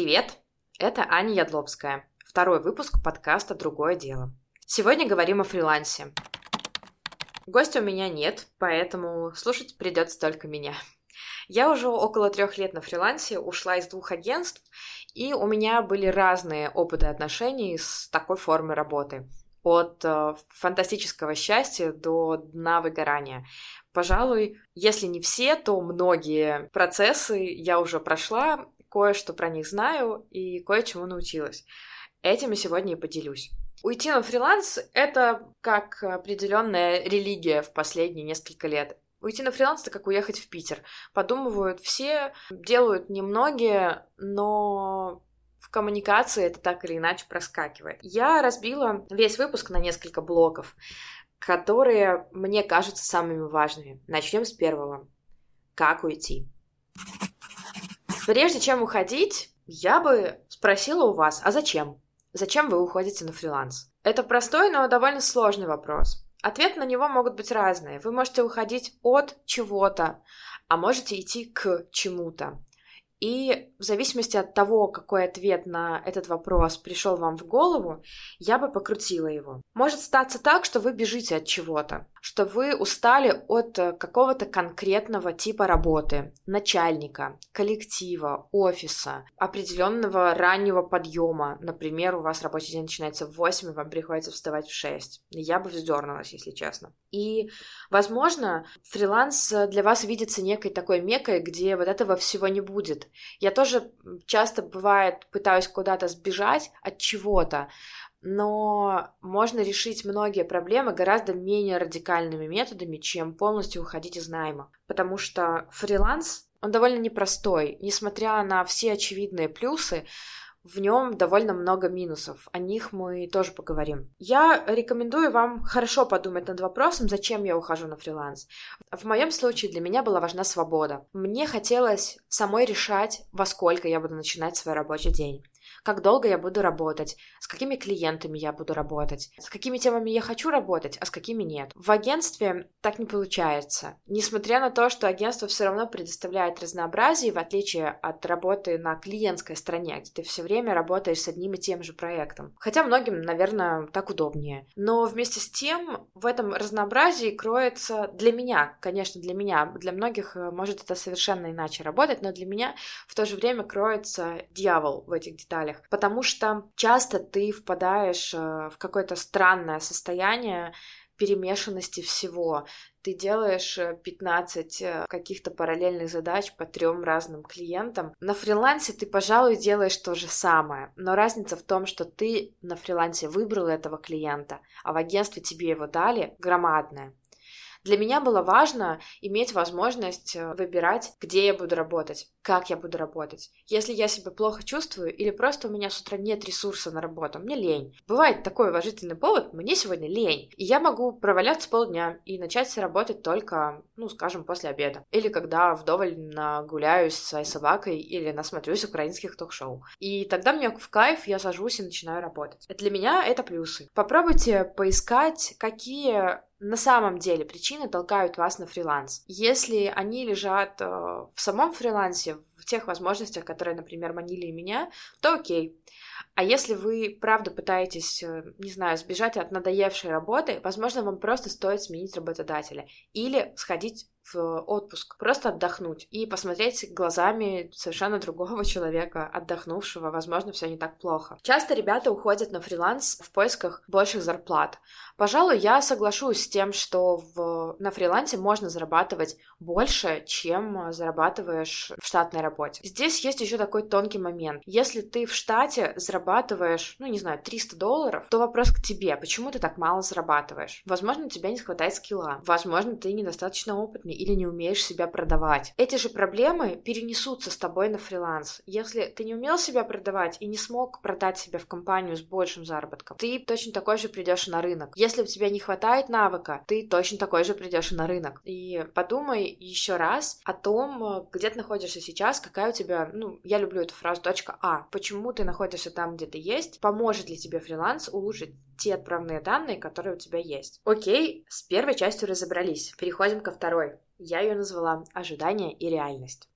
Привет! Это Аня Ядловская. Второй выпуск подкаста «Другое дело». Сегодня говорим о фрилансе. Гостя у меня нет, поэтому слушать придется только меня. Я уже около трех лет на фрилансе, ушла из двух агентств, и у меня были разные опыты отношений с такой формой работы. От э, фантастического счастья до дна выгорания. Пожалуй, если не все, то многие процессы я уже прошла, кое-что про них знаю и кое-чему научилась. Этим я сегодня и поделюсь. Уйти на фриланс — это как определенная религия в последние несколько лет. Уйти на фриланс — это как уехать в Питер. Подумывают все, делают немногие, но в коммуникации это так или иначе проскакивает. Я разбила весь выпуск на несколько блоков, которые мне кажутся самыми важными. Начнем с первого. Как уйти? Прежде чем уходить, я бы спросила у вас, а зачем? Зачем вы уходите на фриланс? Это простой, но довольно сложный вопрос. Ответы на него могут быть разные. Вы можете уходить от чего-то, а можете идти к чему-то. И в зависимости от того, какой ответ на этот вопрос пришел вам в голову, я бы покрутила его. Может статься так, что вы бежите от чего-то что вы устали от э, какого-то конкретного типа работы, начальника, коллектива, офиса, определенного раннего подъема. Например, у вас рабочий день начинается в 8, и вам приходится вставать в 6. Я бы вздернулась, если честно. И, возможно, фриланс для вас видится некой такой мекой, где вот этого всего не будет. Я тоже часто, бывает, пытаюсь куда-то сбежать от чего-то, но можно решить многие проблемы гораздо менее радикальными методами, чем полностью уходить из найма. Потому что фриланс, он довольно непростой. Несмотря на все очевидные плюсы, в нем довольно много минусов. О них мы тоже поговорим. Я рекомендую вам хорошо подумать над вопросом, зачем я ухожу на фриланс. В моем случае для меня была важна свобода. Мне хотелось самой решать, во сколько я буду начинать свой рабочий день как долго я буду работать, с какими клиентами я буду работать, с какими темами я хочу работать, а с какими нет. В агентстве так не получается. Несмотря на то, что агентство все равно предоставляет разнообразие, в отличие от работы на клиентской стороне, где ты все время работаешь с одним и тем же проектом. Хотя многим, наверное, так удобнее. Но вместе с тем в этом разнообразии кроется для меня, конечно, для меня, для многих э, может это совершенно иначе работать, но для меня в то же время кроется дьявол в этих деталях деталях, потому что часто ты впадаешь э, в какое-то странное состояние перемешанности всего. Ты делаешь 15 э, э, каких-то параллельных задач по трем разным клиентам. На фрилансе ты, пожалуй, делаешь то же самое, но разница в том, что ты на фрилансе выбрал этого клиента, а в агентстве тебе его дали, громадная. Для меня было важно иметь возможность э, выбирать, где я буду работать, как я буду работать. Если я себя плохо чувствую или просто у меня с утра нет ресурса на работу, мне лень. Бывает такой уважительный повод, мне сегодня лень. И я могу проваляться полдня и начать работать только, ну, скажем, после обеда. Или когда вдоволь нагуляюсь со своей собакой или насмотрюсь украинских ток-шоу. И тогда мне в кайф, я сажусь и начинаю работать. Для меня это плюсы. Попробуйте поискать, какие на самом деле причины толкают вас на фриланс. Если они лежат э, в самом фрилансе, в тех возможностях, которые, например, манили меня, то окей. А если вы, правда, пытаетесь, э, не знаю, сбежать от надоевшей работы, возможно, вам просто стоит сменить работодателя или сходить в отпуск, просто отдохнуть и посмотреть глазами совершенно другого человека, отдохнувшего, возможно, все не так плохо. Часто ребята уходят на фриланс в поисках больших зарплат. Пожалуй, я соглашусь с тем, что в, на фрилансе можно зарабатывать больше, чем зарабатываешь в штатной работе. Здесь есть еще такой тонкий момент. Если ты в штате зарабатываешь, ну, не знаю, 300 долларов, то вопрос к тебе, почему ты так мало зарабатываешь? Возможно, у тебя не хватает скилла, возможно, ты недостаточно опытный или не умеешь себя продавать. Эти же проблемы перенесутся с тобой на фриланс. Если ты не умел себя продавать и не смог продать себя в компанию с большим заработком, ты точно такой же придешь на рынок. Если у тебя не хватает навыка, ты точно такой же придешь на рынок. И подумай еще раз о том, где ты находишься сейчас, какая у тебя, ну, я люблю эту фразу, точка А. Почему ты находишься там, где ты есть? Поможет ли тебе фриланс улучшить те отправные данные, которые у тебя есть? Окей, с первой частью разобрались. Переходим ко второй. Я ее назвала «Ожидание и реальность».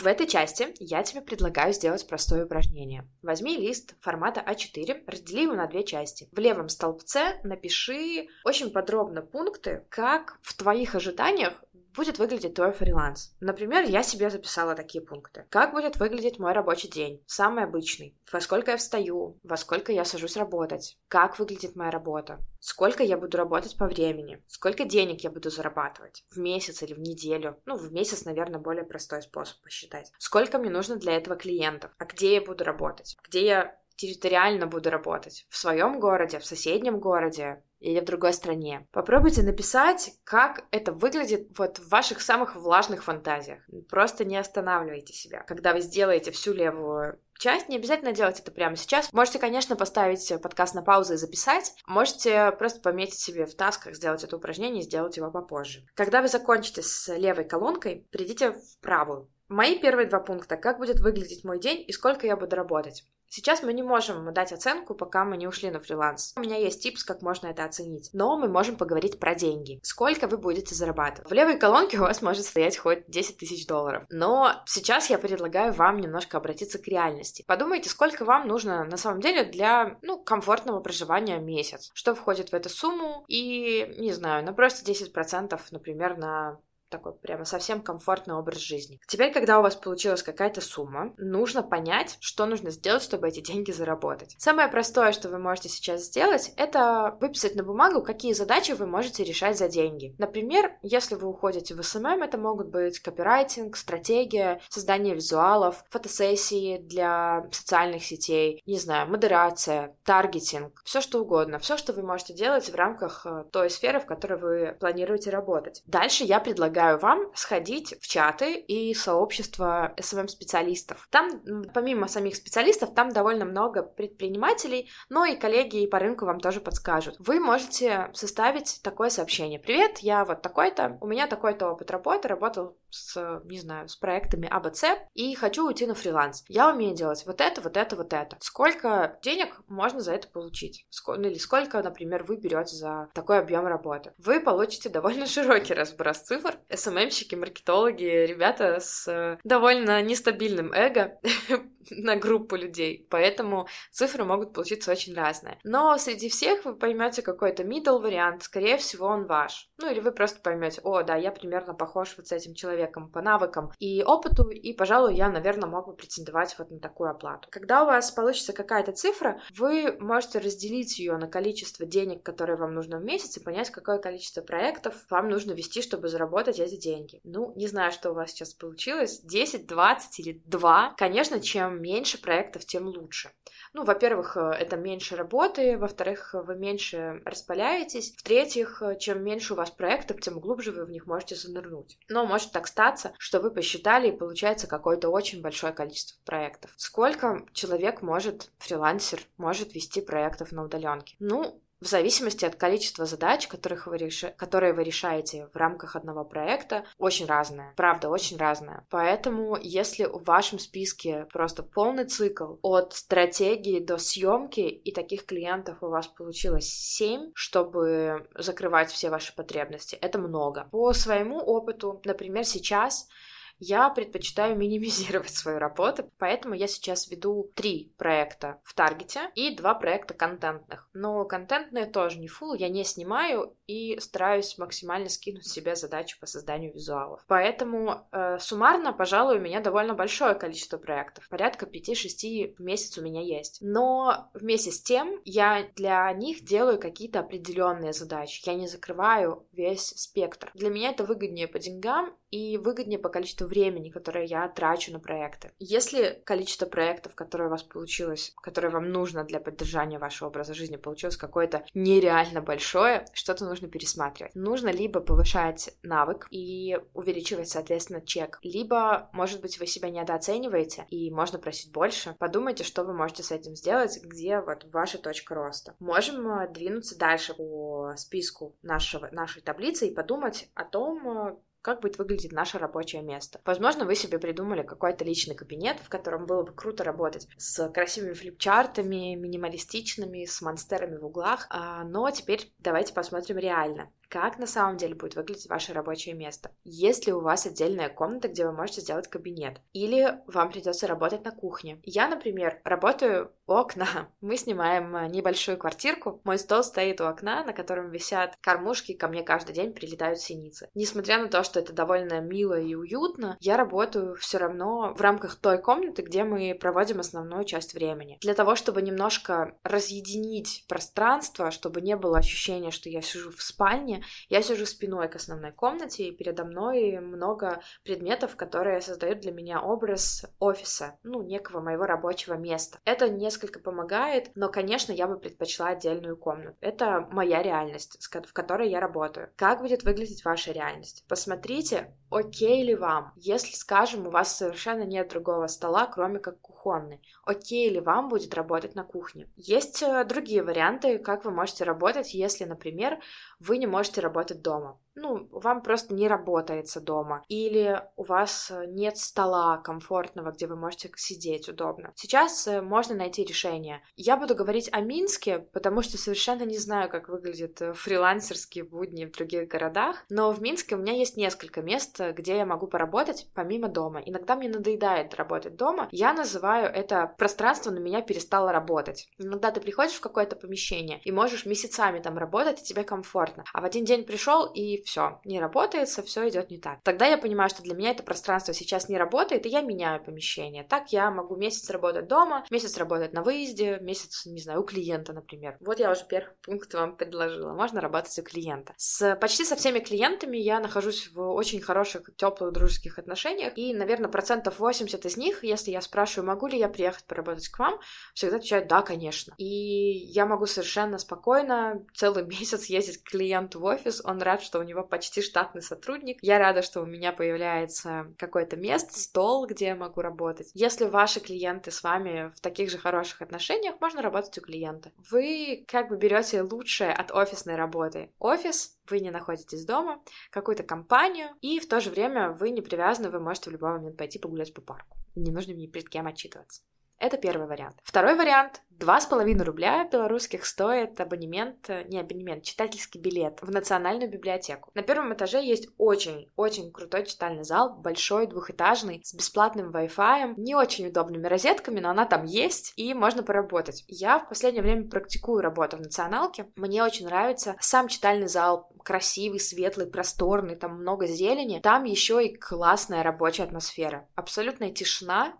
В этой части я тебе предлагаю сделать простое упражнение. Возьми лист формата А4, раздели его на две части. В левом столбце напиши очень подробно пункты, как в твоих ожиданиях будет выглядеть твой фриланс. Например, я себе записала такие пункты. Как будет выглядеть мой рабочий день? Самый обычный. Во сколько я встаю? Во сколько я сажусь работать? Как выглядит моя работа? Сколько я буду работать по времени? Сколько денег я буду зарабатывать? В месяц или в неделю? Ну, в месяц, наверное, более простой способ посчитать. Сколько мне нужно для этого клиентов? А где я буду работать? Где я территориально буду работать? В своем городе, в соседнем городе? Или в другой стране. Попробуйте написать, как это выглядит вот в ваших самых влажных фантазиях. Просто не останавливайте себя. Когда вы сделаете всю левую часть, не обязательно делать это прямо сейчас. Можете, конечно, поставить подкаст на паузу и записать. Можете просто пометить себе в тасках, сделать это упражнение и сделать его попозже. Когда вы закончите с левой колонкой, перейдите в правую. Мои первые два пункта. Как будет выглядеть мой день и сколько я буду работать. Сейчас мы не можем дать оценку, пока мы не ушли на фриланс. У меня есть типс, как можно это оценить. Но мы можем поговорить про деньги. Сколько вы будете зарабатывать? В левой колонке у вас может стоять хоть 10 тысяч долларов. Но сейчас я предлагаю вам немножко обратиться к реальности. Подумайте, сколько вам нужно на самом деле для ну, комфортного проживания месяц. Что входит в эту сумму и, не знаю, на просто 10%, например, на такой прямо совсем комфортный образ жизни. Теперь, когда у вас получилась какая-то сумма, нужно понять, что нужно сделать, чтобы эти деньги заработать. Самое простое, что вы можете сейчас сделать, это выписать на бумагу, какие задачи вы можете решать за деньги. Например, если вы уходите в SMM, это могут быть копирайтинг, стратегия, создание визуалов, фотосессии для социальных сетей, не знаю, модерация, таргетинг, все что угодно, все, что вы можете делать в рамках э, той сферы, в которой вы планируете работать. Дальше я предлагаю предлагаю вам сходить в чаты и сообщество SMM-специалистов. Там, помимо самих специалистов, там довольно много предпринимателей, но и коллеги по рынку вам тоже подскажут. Вы можете составить такое сообщение. Привет, я вот такой-то, у меня такой-то опыт работы, работал с, не знаю, с проектами АБЦ и хочу уйти на фриланс. Я умею делать вот это, вот это, вот это. Сколько денег можно за это получить? Сколько, ну, или сколько, например, вы берете за такой объем работы? Вы получите довольно широкий разброс цифр, СММщики, маркетологи, ребята с э, довольно нестабильным эго на группу людей, поэтому цифры могут получиться очень разные. Но среди всех вы поймете какой-то middle вариант, скорее всего, он ваш. Ну или вы просто поймете, о, да, я примерно похож вот с этим человеком по навыкам и опыту, и, пожалуй, я, наверное, мог бы претендовать вот на такую оплату. Когда у вас получится какая-то цифра, вы можете разделить ее на количество денег, которые вам нужно в месяц, и понять, какое количество проектов вам нужно вести, чтобы заработать эти деньги. Ну, не знаю, что у вас сейчас получилось, 10, 20 или 2. Конечно, чем меньше проектов, тем лучше. Ну, во-первых, э, это меньше работы, во-вторых, вы меньше распаляетесь, в-третьих, э, чем меньше у вас проектов, тем глубже вы в них можете занырнуть. Но может так статься, что вы посчитали и получается какое-то очень большое количество проектов. Сколько человек может, фрилансер, может вести проектов на удаленке? Ну, в зависимости от количества задач, которых вы реш... которые вы решаете в рамках одного проекта, очень разное. Правда, очень разное. Поэтому, если в вашем списке просто полный цикл от стратегии до съемки, и таких клиентов у вас получилось 7, чтобы закрывать все ваши потребности, это много. По своему опыту, например, сейчас я предпочитаю минимизировать свою работу, поэтому я сейчас веду три проекта в Таргете и два проекта контентных. Но контентные тоже не фул, я не снимаю и стараюсь максимально скинуть себе задачу по созданию визуалов. Поэтому э, суммарно, пожалуй, у меня довольно большое количество проектов. Порядка 5-6 в месяц у меня есть. Но вместе с тем я для них делаю какие-то определенные задачи. Я не закрываю весь спектр. Для меня это выгоднее по деньгам и выгоднее по количеству времени, которое я трачу на проекты. Если количество проектов, которые у вас получилось, которые вам нужно для поддержания вашего образа жизни, получилось какое-то нереально большое, что-то нужно пересматривать. Нужно либо повышать навык и увеличивать, соответственно, чек, либо, может быть, вы себя недооцениваете и можно просить больше. Подумайте, что вы можете с этим сделать, где вот ваша точка роста. Можем э, двинуться дальше по списку нашего, нашей таблицы и подумать о том, э, как будет выглядеть наше рабочее место. Возможно, вы себе придумали какой-то личный кабинет, в котором было бы круто работать с красивыми флипчартами, минималистичными, с монстерами в углах, а, но теперь давайте посмотрим реально как на самом деле будет выглядеть ваше рабочее место. Есть ли у вас отдельная комната, где вы можете сделать кабинет? Или вам придется работать на кухне? Я, например, работаю у окна. Мы снимаем э, небольшую квартирку. Мой стол стоит у окна, на котором висят кормушки, ко мне каждый день прилетают синицы. Несмотря на то, что это довольно мило и уютно, я работаю все равно в рамках той комнаты, где мы проводим основную часть времени. Для того, чтобы немножко разъединить пространство, чтобы не было ощущения, что я сижу в спальне, я сижу спиной к основной комнате, и передо мной много предметов, которые создают для меня образ офиса, ну, некого моего рабочего места. Это несколько помогает, но, конечно, я бы предпочла отдельную комнату. Это моя реальность, в которой я работаю. Как будет выглядеть ваша реальность? Посмотрите, окей ли вам, если, скажем, у вас совершенно нет другого стола, кроме как кухонный. Окей ли вам будет работать на кухне? Есть э, другие варианты, как вы можете работать, если, например, вы не можете работать дома. Ну, вам просто не работается дома. Или у вас э, нет стола комфортного, где вы можете сидеть удобно. Сейчас э, можно найти решение. Я буду говорить о Минске, потому что совершенно не знаю, как выглядят фрилансерские будни в других городах. Но в Минске у меня есть несколько мест, где я могу поработать помимо дома. Иногда мне надоедает работать дома. Я называю это пространство на меня перестало работать. Иногда ты приходишь в какое-то помещение и можешь месяцами там работать, и тебе комфортно. А в один день пришел и все, не работается, все идет не так. Тогда я понимаю, что для меня это пространство сейчас не работает, и я меняю помещение. Так я могу месяц работать дома, месяц работать на выезде, месяц, не знаю, у клиента, например. Вот я уже первый пункт вам предложила. Можно работать у клиента. С почти со всеми клиентами я нахожусь в очень хороших, теплых, дружеских отношениях, и, наверное, процентов 80 из них, если я спрашиваю, могу ли я приехать поработать к вам, всегда отвечают «да, конечно». И я могу совершенно спокойно целый месяц ездить к клиенту офис, он рад, что у него почти штатный сотрудник, я рада, что у меня появляется какое-то место, стол, где я могу работать. Если ваши клиенты с вами в таких же хороших отношениях, можно работать у клиента. Вы как бы берете лучшее от офисной работы. Офис вы не находитесь дома, какую-то компанию, и в то же время вы не привязаны, вы можете в любой момент пойти погулять по парку. Не нужно ни перед кем отчитываться. Это первый вариант. Второй вариант. Два с половиной рубля белорусских стоит абонемент, не абонемент, читательский билет в Национальную библиотеку. На первом этаже есть очень-очень крутой читальный зал, большой, двухэтажный, с бесплатным Wi-Fi, не очень удобными розетками, но она там есть, и можно поработать. Я в последнее время практикую работу в Националке. Мне очень нравится сам читальный зал, красивый, светлый, просторный, там много зелени. Там еще и классная рабочая атмосфера. Абсолютная тишина,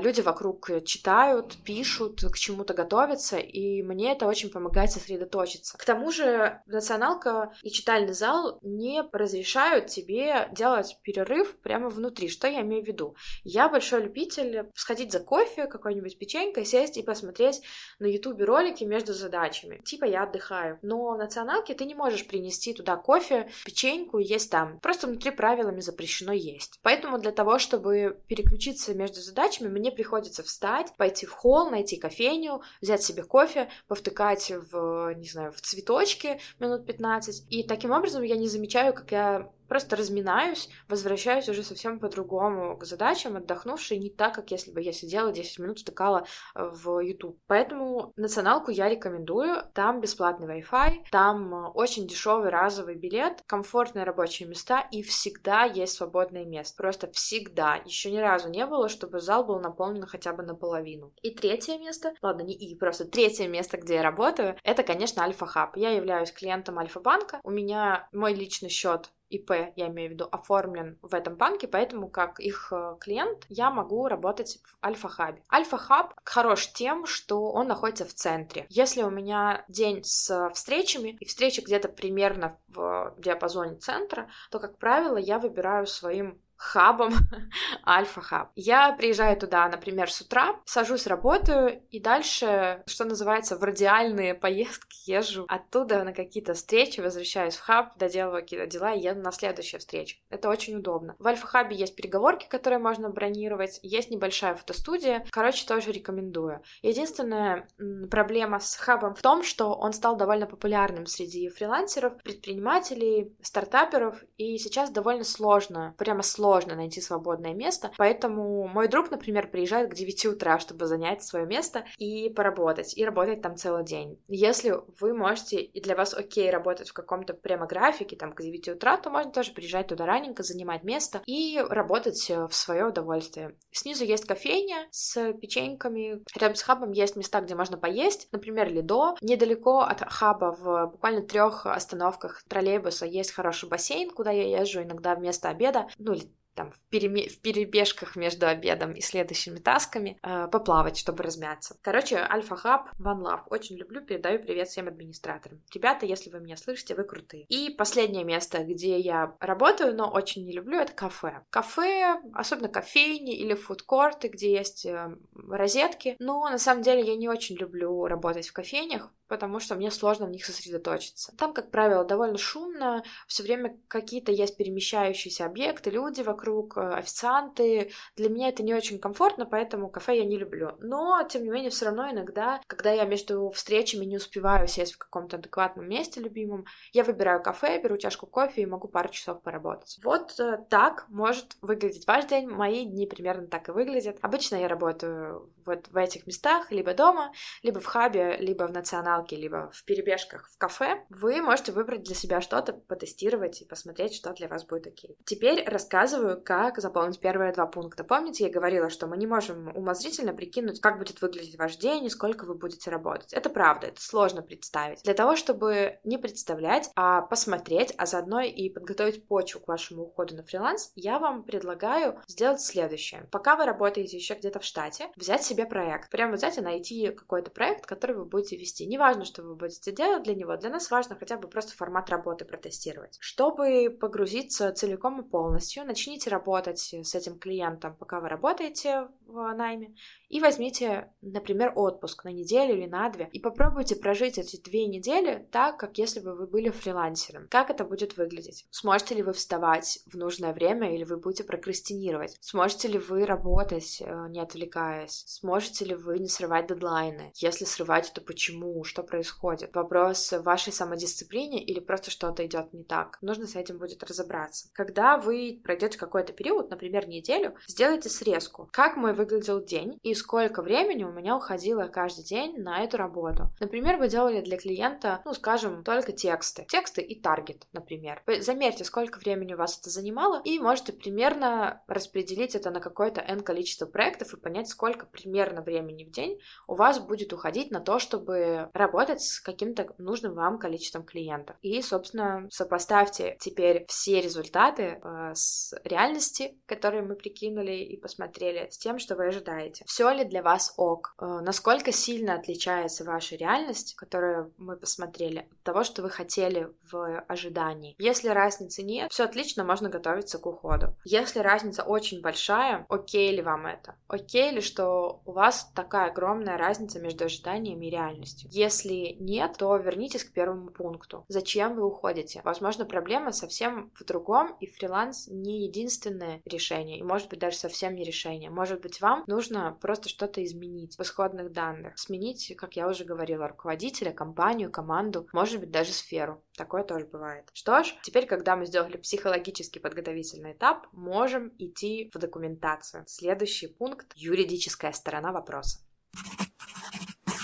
люди вокруг читают, пишут, к чему-то готовятся, и мне это очень помогает сосредоточиться. К тому же националка и читальный зал не разрешают тебе делать перерыв прямо внутри. Что я имею в виду? Я большой любитель сходить за кофе, какой-нибудь печенькой, сесть и посмотреть на ютубе ролики между задачами. Типа я отдыхаю. Но в националке ты не можешь принести туда кофе, печеньку есть там. Просто внутри правилами запрещено есть. Поэтому для того, чтобы переключиться между задачами, мне приходится встать, пойти в холл, найти кофейню, взять себе кофе, повтыкать в, не знаю, в цветочки минут 15. И таким образом я не замечаю, как я просто разминаюсь, возвращаюсь уже совсем по-другому к задачам, отдохнувшей не так, как если бы я сидела 10 минут, стыкала э, в YouTube. Поэтому националку я рекомендую. Там бесплатный Wi-Fi, там э, очень дешевый разовый билет, комфортные рабочие места и всегда есть свободное место. Просто всегда. Еще ни разу не было, чтобы зал был наполнен хотя бы наполовину. И третье место, ладно, не и, просто третье место, где я работаю, это, конечно, Альфа-Хаб. Я являюсь клиентом Альфа-банка. У меня мой личный счет ИП, я имею в виду, оформлен в этом банке, поэтому как их э, клиент я могу работать в Альфа-хабе. Альфа-хаб хорош тем, что он находится в центре. Если у меня день с встречами, и встреча где-то примерно в диапазоне центра, то, как правило, я выбираю своим хабом Альфа-хаб. Я приезжаю туда, например, с утра, сажусь, работаю, и дальше, что называется, в радиальные поездки езжу оттуда на какие-то встречи, возвращаюсь в хаб, доделываю какие-то дела и еду на следующую встречу. Это очень удобно. В Альфа-хабе есть переговорки, которые можно бронировать, есть небольшая фотостудия. Короче, тоже рекомендую. Единственная проблема с хабом в том, что он стал довольно популярным среди фрилансеров, предпринимателей, стартаперов, и сейчас довольно сложно, прямо сложно сложно найти свободное место, поэтому мой друг, например, приезжает к 9 утра, чтобы занять свое место и поработать, и работать там целый день. Если вы можете, и для вас окей работать в каком-то прямо графике, там, к 9 утра, то можно тоже приезжать туда раненько, занимать место и работать э, в свое удовольствие. Снизу есть кофейня с печеньками, рядом с хабом есть места, где можно поесть, например, Лидо. Недалеко от хаба, в буквально трех остановках троллейбуса есть хороший бассейн, куда я езжу иногда вместо обеда, ну или там в, переме... в перебежках между обедом и следующими тасками э, поплавать, чтобы размяться. Короче, Альфа Хаб, One Love. Очень люблю, передаю привет всем администраторам. Ребята, если вы меня слышите, вы крутые. И последнее место, где я работаю, но очень не люблю, это кафе. Кафе, особенно кофейни или фудкорты, где есть э, розетки. Но на самом деле я не очень люблю работать в кофейнях, потому что мне сложно в них сосредоточиться. Там, как правило, довольно шумно, все время какие-то есть перемещающиеся объекты, люди вокруг, э, официанты. Для меня это не очень комфортно, поэтому кафе я не люблю. Но, тем не менее, все равно иногда, когда я между встречами не успеваю сесть в каком-то адекватном месте любимом, я выбираю кафе, беру чашку кофе и могу пару часов поработать. Вот э, так может выглядеть ваш день. Мои дни примерно так и выглядят. Обычно я работаю вот в этих местах, либо дома, либо в хабе, либо в националке, либо в перебежках в кафе, вы можете выбрать для себя что-то, потестировать и посмотреть, что для вас будет окей. Теперь рассказываю, как заполнить первые два пункта. Помните, я говорила, что мы не можем умозрительно прикинуть, как будет выглядеть ваш день и сколько вы будете работать. Это правда, это сложно представить. Для того, чтобы не представлять, а посмотреть, а заодно и подготовить почву к вашему уходу на фриланс, я вам предлагаю сделать следующее. Пока вы работаете еще где-то в штате, взять себе проект. Прямо взять и найти какой-то проект, который вы будете вести. Неважно, что вы будете делать для него, для нас важно хотя бы просто формат работы протестировать. Чтобы погрузиться целиком и полностью, начните работать с этим клиентом, пока вы работаете в найме, и возьмите, например, отпуск на неделю или на две, и попробуйте прожить эти две недели так, как если бы вы были фрилансером. Как это будет выглядеть? Сможете ли вы вставать в нужное время, или вы будете прокрастинировать? Сможете ли вы работать, э, не отвлекаясь? Сможете ли вы не срывать дедлайны? Если срывать, то почему? Что происходит? Вопрос вашей самодисциплине или просто что-то идет не так? Нужно с этим будет разобраться. Когда вы пройдете какой-то период, например, неделю, сделайте срезку. Как мой выглядел день и сколько времени у меня уходило каждый день на эту работу. Например, вы делали для клиента, ну, скажем, только тексты. Тексты и таргет, например. Вы замерьте, сколько времени у вас это занимало, и можете примерно распределить это на какое-то N количество проектов и понять, сколько примерно времени в день у вас будет уходить на то, чтобы работать с каким-то нужным вам количеством клиентов. И, собственно, сопоставьте теперь все результаты э, с реальности, которые мы прикинули и посмотрели, с тем, что вы ожидаете. Все ли для вас ок? Э, насколько сильно отличается ваша реальность, которую мы посмотрели, от того, что вы хотели в ожидании? Если разницы нет, все отлично, можно готовиться к уходу. Если разница очень большая, окей ли вам это? Окей ли, что у вас такая огромная разница между ожиданиями и реальностью. Если нет, то вернитесь к первому пункту. Зачем вы уходите? Возможно, проблема совсем в другом, и фриланс не единственное решение, и может быть даже совсем не решение. Может быть, вам нужно просто что-то изменить в исходных данных. Сменить, как я уже говорила, руководителя, компанию, команду, может быть, даже сферу. Такое тоже бывает. Что ж, теперь, когда мы сделали психологический подготовительный этап, можем идти в документацию. Следующий пункт — юридическая сторона вопроса.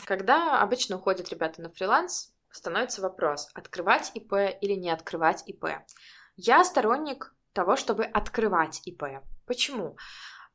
Когда обычно уходят ребята на фриланс, становится вопрос, открывать ИП или не открывать ИП. Я сторонник того, чтобы открывать ИП. Почему?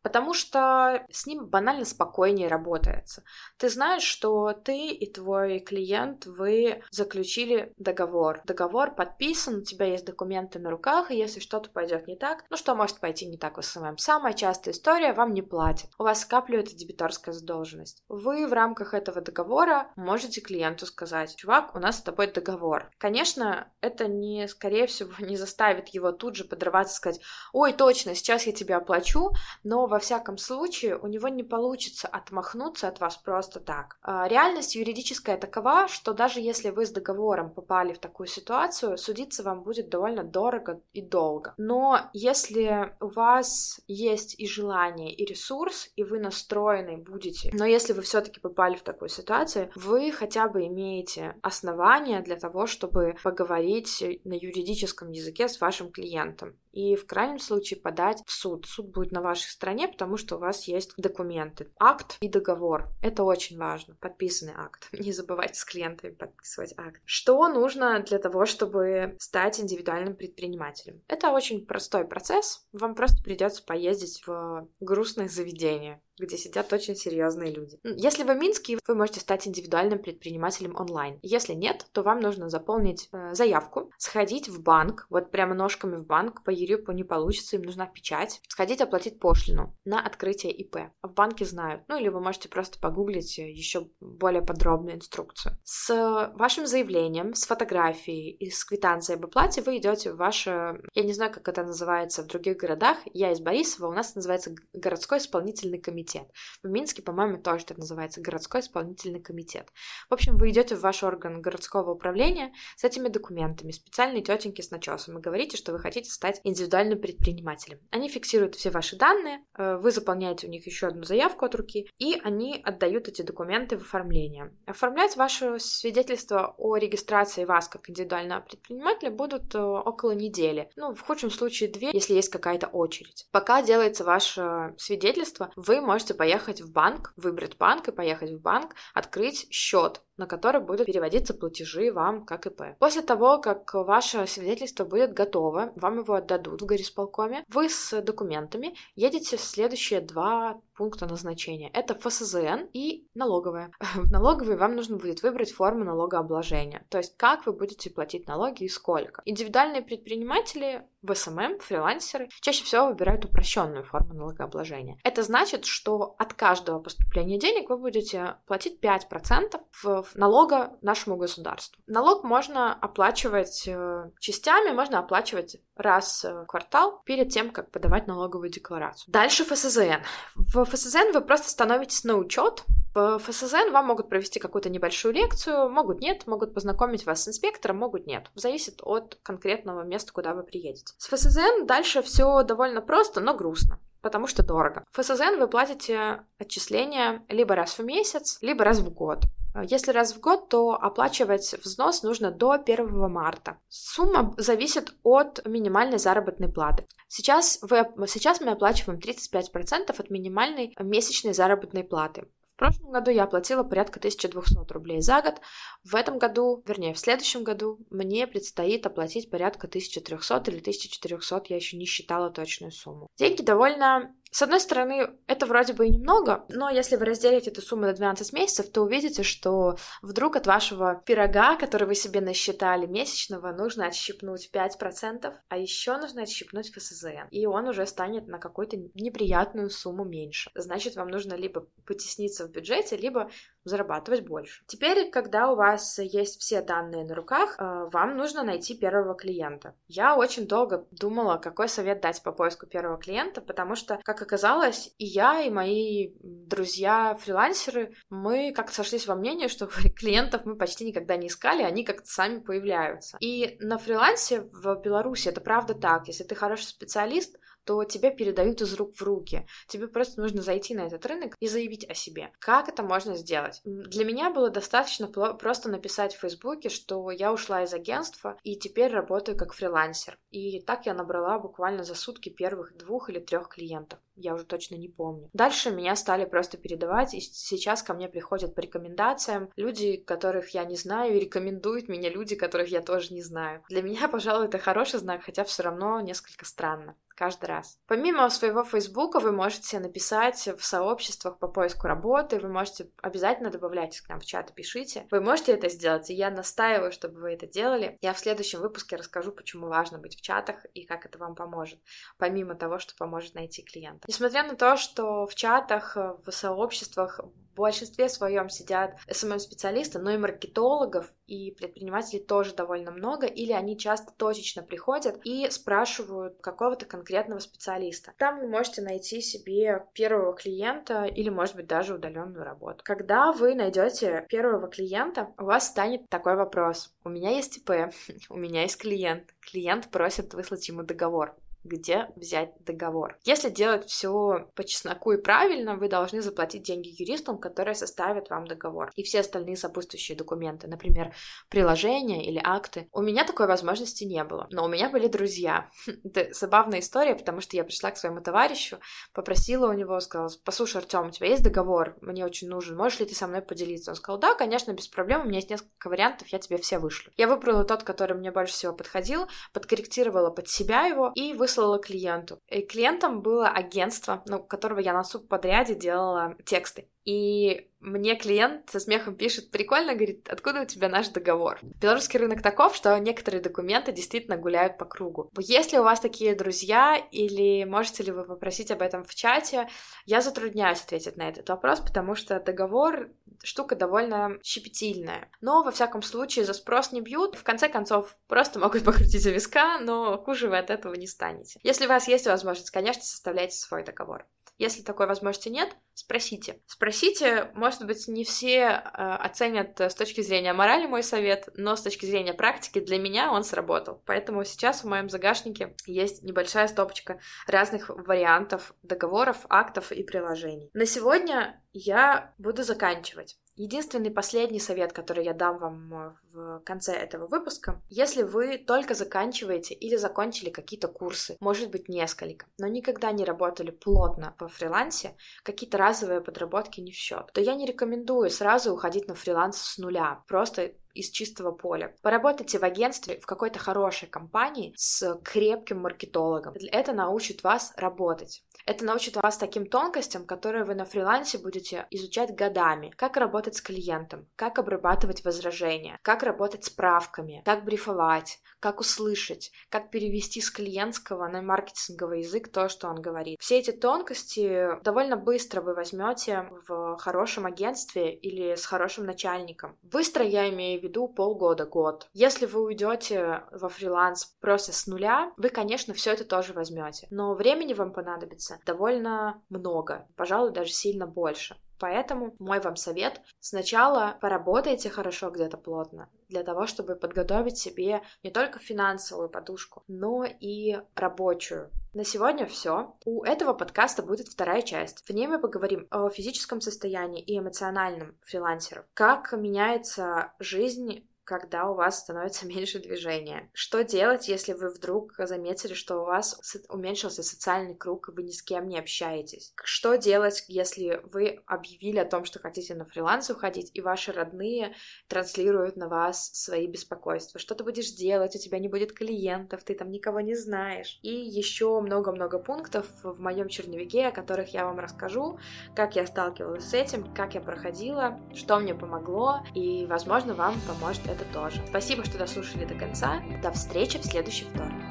Потому что с ним банально спокойнее работается. Ты знаешь, что ты и твой клиент, вы заключили договор. Договор подписан, у тебя есть документы на руках, и если что-то пойдет не так, ну что может пойти не так в SMM? Самая частая история, вам не платят. У вас скапливается дебиторская задолженность. Вы в рамках этого договора можете клиенту сказать, чувак, у нас с тобой договор. Конечно, это не, скорее всего, не заставит его тут же подрываться и сказать, ой, точно, сейчас я тебе оплачу, но во всяком случае, у него не получится отмахнуться от вас просто так. А, реальность юридическая такова, что даже если вы с договором попали в такую ситуацию, судиться вам будет довольно дорого и долго. Но если у вас есть и желание, и ресурс, и вы настроены будете, но если вы все-таки попали в такую ситуацию, вы хотя бы имеете основания для того, чтобы поговорить на юридическом языке с вашим клиентом и в крайнем случае подать в суд. Суд будет на вашей стороне, потому что у вас есть документы. Акт и договор. Это очень важно. Подписанный акт. Не забывайте с клиентами подписывать акт. Что нужно для того, чтобы стать индивидуальным предпринимателем? Это очень простой процесс. Вам просто придется поездить в грустные заведения где сидят очень серьезные люди. Если вы в Минске, вы можете стать индивидуальным предпринимателем онлайн. Если нет, то вам нужно заполнить э, заявку, сходить в банк, вот прямо ножками в банк, по ЕРЮПу не получится, им нужна печать, сходить оплатить пошлину на открытие ИП. В банке знают. Ну или вы можете просто погуглить э, еще более подробную инструкцию. С вашим заявлением, с фотографией и с квитанцией об оплате вы идете в ваше, я не знаю, как это называется в других городах, я из Борисова, у нас называется городской исполнительный комитет комитет. В Минске, по-моему, тоже это называется городской исполнительный комитет. В общем, вы идете в ваш орган городского управления с этими документами, специальные тетеньки с начесом, и говорите, что вы хотите стать индивидуальным предпринимателем. Они фиксируют все ваши данные, э, вы заполняете у них еще одну заявку от руки, и они отдают эти документы в оформление. Оформлять ваше свидетельство о регистрации вас как индивидуального предпринимателя будут э, около недели. Ну, в худшем случае две, если есть какая-то очередь. Пока делается ваше свидетельство, вы можете можете поехать в банк, выбрать банк и поехать в банк, открыть счет на который будут переводиться платежи вам как ИП. После того, как ваше свидетельство будет готово, вам его отдадут в горисполкоме, вы с документами едете в следующие два пункта назначения. Это ФСЗН и налоговая. В налоговой вам нужно будет выбрать форму налогообложения, то есть как вы будете платить налоги и сколько. Индивидуальные предприниматели в SMM, фрилансеры, чаще всего выбирают упрощенную форму налогообложения. Это значит, что от каждого поступления денег вы будете платить 5% в налога нашему государству. Налог можно оплачивать э, частями, можно оплачивать раз в квартал перед тем, как подавать налоговую декларацию. Дальше ФСЗН. В ФСЗН вы просто становитесь на учет. В ФСЗН вам могут провести какую-то небольшую лекцию, могут нет, могут познакомить вас с инспектором, могут нет. Зависит от конкретного места, куда вы приедете. С ФСЗН дальше все довольно просто, но грустно потому что дорого. В ФСЗН вы платите отчисления либо раз в месяц, либо раз в год. Если раз в год, то оплачивать взнос нужно до 1 марта. Сумма зависит от минимальной заработной платы. Сейчас, вы, сейчас мы оплачиваем 35% от минимальной месячной заработной платы. В прошлом году я оплатила порядка 1200 рублей за год. В этом году, вернее, в следующем году мне предстоит оплатить порядка 1300 или 1400, я еще не считала точную сумму. Деньги довольно с одной стороны, это вроде бы и немного, но если вы разделите эту сумму на 12 месяцев, то увидите, что вдруг от вашего пирога, который вы себе насчитали месячного, нужно отщипнуть 5%, а еще нужно отщипнуть ФСЗН, и он уже станет на какую-то неприятную сумму меньше. Значит, вам нужно либо потесниться в бюджете, либо зарабатывать больше. Теперь, когда у вас есть все данные на руках, э, вам нужно найти первого клиента. Я очень долго думала, какой совет дать по поиску первого клиента, потому что, как оказалось, и я, и мои друзья-фрилансеры, мы как-то сошлись во мнении, что клиентов мы почти никогда не искали, они как-то сами появляются. И на фрилансе в Беларуси это правда так. Если ты хороший специалист, то тебя передают из рук в руки. Тебе просто нужно зайти на этот рынок и заявить о себе. Как это можно сделать? Для меня было достаточно просто написать в Фейсбуке, что я ушла из агентства и теперь работаю как фрилансер. И так я набрала буквально за сутки первых двух или трех клиентов. Я уже точно не помню. Дальше меня стали просто передавать, и сейчас ко мне приходят по рекомендациям люди, которых я не знаю, и рекомендуют меня люди, которых я тоже не знаю. Для меня, пожалуй, это хороший знак, хотя все равно несколько странно каждый раз. Помимо своего Фейсбука вы можете написать в сообществах по поиску работы, вы можете обязательно добавлять к нам в чат и пишите. Вы можете это сделать, и я настаиваю, чтобы вы это делали. Я в следующем выпуске расскажу, почему важно быть в чатах и как это вам поможет, помимо того, что поможет найти клиента. Несмотря на то, что в чатах, в сообществах большинстве своем сидят SMM-специалисты, но и маркетологов, и предпринимателей тоже довольно много, или они часто точечно приходят и спрашивают какого-то конкретного специалиста. Там вы можете найти себе первого клиента или, может быть, даже удаленную работу. Когда вы найдете первого клиента, у вас станет такой вопрос. У меня есть ИП, у меня есть клиент. Клиент просит выслать ему договор где взять договор. Если делать все по чесноку и правильно, вы должны заплатить деньги юристам, которые составят вам договор. И все остальные сопутствующие документы, например, приложения или акты. У меня такой возможности не было, но у меня были друзья. Это забавная история, потому что я пришла к своему товарищу, попросила у него, сказала, послушай, Артем, у тебя есть договор? Мне очень нужен, можешь ли ты со мной поделиться? Он сказал, да, конечно, без проблем, у меня есть несколько вариантов, я тебе все вышлю. Я выбрала тот, который мне больше всего подходил, подкорректировала под себя его и выслала выслала клиенту. И клиентом было агентство, ну, которого я на субподряде делала тексты. И мне клиент со смехом пишет, прикольно, говорит, откуда у тебя наш договор? Белорусский рынок таков, что некоторые документы действительно гуляют по кругу. Если у вас такие друзья, или можете ли вы попросить об этом в чате, я затрудняюсь ответить на этот вопрос, потому что договор штука довольно щепетильная. Но, во всяком случае, за спрос не бьют. В конце концов, просто могут покрутить у виска, но хуже вы от этого не станете. Если у вас есть возможность, конечно, составляйте свой договор. Если такой возможности нет, спросите. Спросите, может быть, не все э, оценят с точки зрения морали мой совет, но с точки зрения практики для меня он сработал. Поэтому сейчас в моем загашнике есть небольшая стопочка разных вариантов договоров, актов и приложений. На сегодня я буду заканчивать. Единственный последний совет, который я дам вам э, в конце этого выпуска, если вы только заканчиваете или закончили какие-то курсы, может быть несколько, но никогда не работали плотно по фрилансе, какие-то разовые подработки не в счет, то я не рекомендую сразу уходить на фриланс с нуля, просто из чистого поля. Поработайте в агентстве в какой-то хорошей компании с крепким маркетологом. Это научит вас работать. Это научит вас таким тонкостям, которые вы на фрилансе будете изучать годами. Как работать с клиентом, как обрабатывать возражения, как работать с правками, как брифовать, как услышать, как перевести с клиентского на маркетинговый язык то, что он говорит. Все эти тонкости довольно быстро вы возьмете в хорошем агентстве или с хорошим начальником. Быстро я имею в виду полгода, год. Если вы уйдете во фриланс просто с нуля, вы, конечно, все это тоже возьмете. Но времени вам понадобится довольно много, пожалуй, даже сильно больше. Поэтому мой вам совет — сначала поработайте хорошо где-то плотно, для того, чтобы подготовить себе не только финансовую подушку, но и рабочую. На сегодня все. У этого подкаста будет вторая часть. В ней мы поговорим о физическом состоянии и эмоциональном фрилансеров. Как меняется жизнь когда у вас становится меньше движения. Что делать, если вы вдруг заметили, что у вас уменьшился социальный круг, и вы ни с кем не общаетесь? Что делать, если вы объявили о том, что хотите на фриланс уходить, и ваши родные транслируют на вас свои беспокойства? Что ты будешь делать? У тебя не будет клиентов, ты там никого не знаешь. И еще много-много пунктов в моем черновике, о которых я вам расскажу, как я сталкивалась с этим, как я проходила, что мне помогло, и, возможно, вам поможет это тоже. Спасибо, что дослушали до конца. До встречи в следующий вторник.